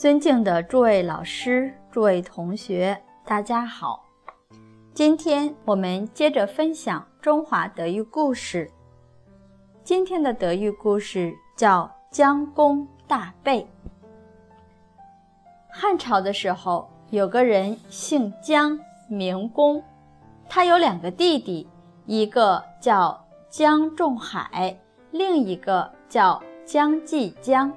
尊敬的诸位老师、诸位同学，大家好。今天我们接着分享中华德育故事。今天的德育故事叫姜公大备。汉朝的时候，有个人姓姜，名公，他有两个弟弟，一个叫姜仲海，另一个叫姜继姜。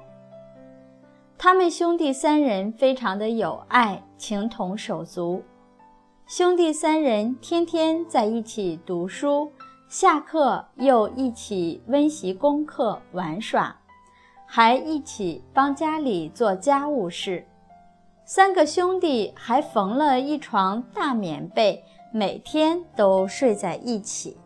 他们兄弟三人非常的有爱，情同手足。兄弟三人天天在一起读书，下课又一起温习功课、玩耍，还一起帮家里做家务事。三个兄弟还缝了一床大棉被，每天都睡在一起。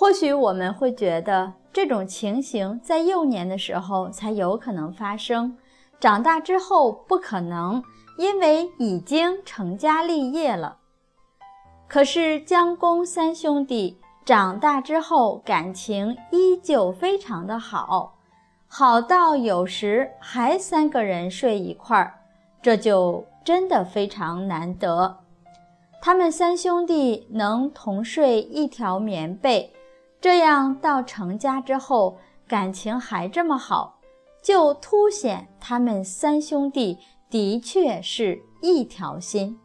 或许我们会觉得这种情形在幼年的时候才有可能发生，长大之后不可能，因为已经成家立业了。可是姜公三兄弟长大之后感情依旧非常的好，好到有时还三个人睡一块儿，这就真的非常难得。他们三兄弟能同睡一条棉被。这样到成家之后，感情还这么好，就凸显他们三兄弟的确是一条心。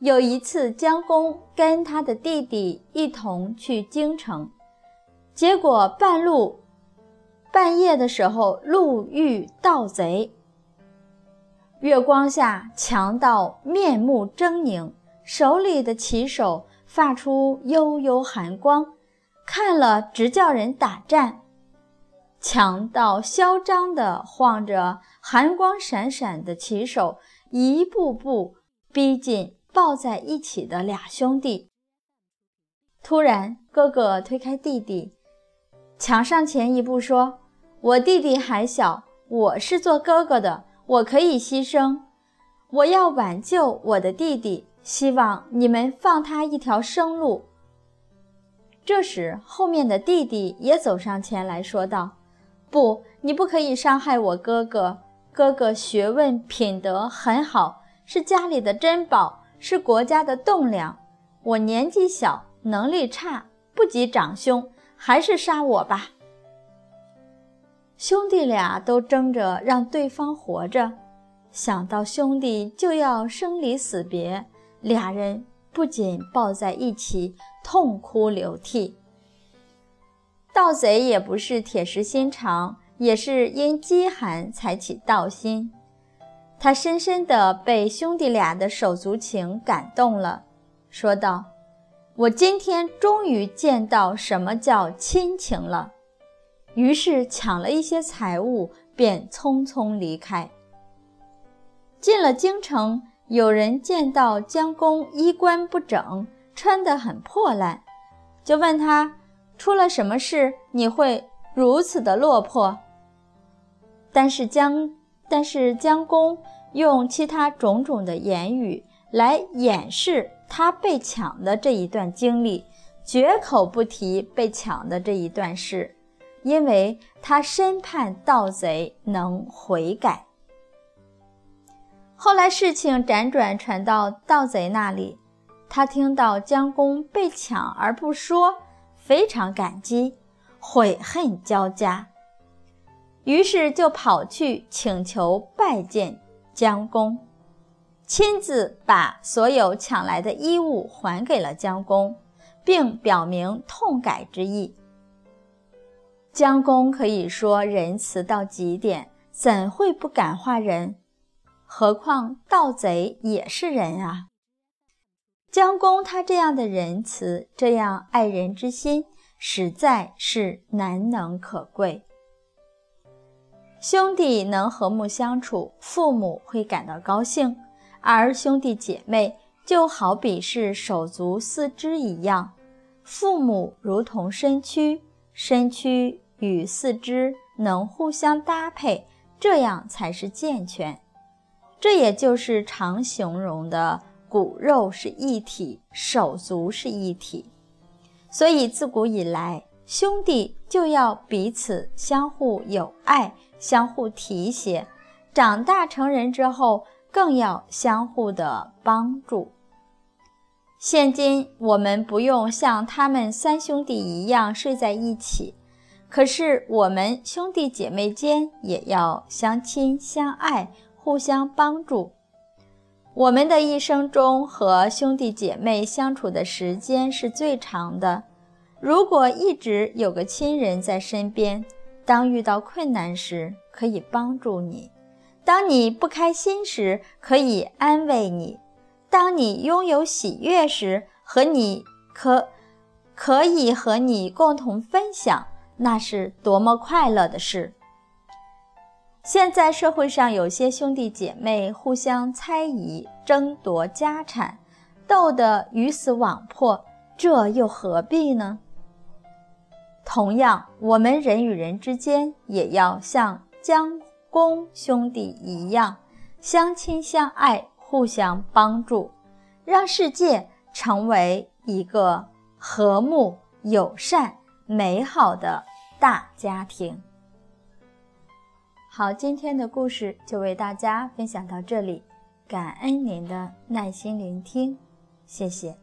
有一次，江公跟他的弟弟一同去京城，结果半路半夜的时候，路遇盗贼。月光下，强盗面目狰狞，手里的旗手发出幽幽寒光。看了直叫人打颤，强盗嚣张地晃着寒光闪闪的旗手，一步步逼近抱在一起的俩兄弟。突然，哥哥推开弟弟，抢上前一步说：“我弟弟还小，我是做哥哥的，我可以牺牲，我要挽救我的弟弟，希望你们放他一条生路。”这时，后面的弟弟也走上前来说道：“不，你不可以伤害我哥哥。哥哥学问品德很好，是家里的珍宝，是国家的栋梁。我年纪小，能力差，不及长兄，还是杀我吧。”兄弟俩都争着让对方活着，想到兄弟就要生离死别，俩人。不仅抱在一起痛哭流涕，盗贼也不是铁石心肠，也是因饥寒才起盗心。他深深地被兄弟俩的手足情感动了，说道：“我今天终于见到什么叫亲情了。”于是抢了一些财物，便匆匆离开。进了京城。有人见到江公衣冠不整，穿得很破烂，就问他出了什么事，你会如此的落魄？但是姜，但是姜公用其他种种的言语来掩饰他被抢的这一段经历，绝口不提被抢的这一段事，因为他深盼盗贼能悔改。后来事情辗转传到盗贼那里，他听到姜公被抢而不说，非常感激，悔恨交加，于是就跑去请求拜见姜公，亲自把所有抢来的衣物还给了姜公，并表明痛改之意。姜公可以说仁慈到极点，怎会不感化人？何况盗贼也是人啊！姜公他这样的仁慈，这样爱人之心，实在是难能可贵。兄弟能和睦相处，父母会感到高兴；而兄弟姐妹就好比是手足四肢一样，父母如同身躯，身躯与四肢能互相搭配，这样才是健全。这也就是常形容的骨肉是一体，手足是一体。所以自古以来，兄弟就要彼此相互友爱、相互提携，长大成人之后更要相互的帮助。现今我们不用像他们三兄弟一样睡在一起，可是我们兄弟姐妹间也要相亲相爱，互相帮助。我们的一生中和兄弟姐妹相处的时间是最长的。如果一直有个亲人在身边，当遇到困难时可以帮助你，当你不开心时可以安慰你，当你拥有喜悦时和你可可以和你共同分享，那是多么快乐的事。现在社会上有些兄弟姐妹互相猜疑、争夺家产，斗得鱼死网破，这又何必呢？同样，我们人与人之间也要像江公兄弟一样，相亲相爱，互相帮助，让世界成为一个和睦、友善、美好的大家庭。好，今天的故事就为大家分享到这里，感恩您的耐心聆听，谢谢。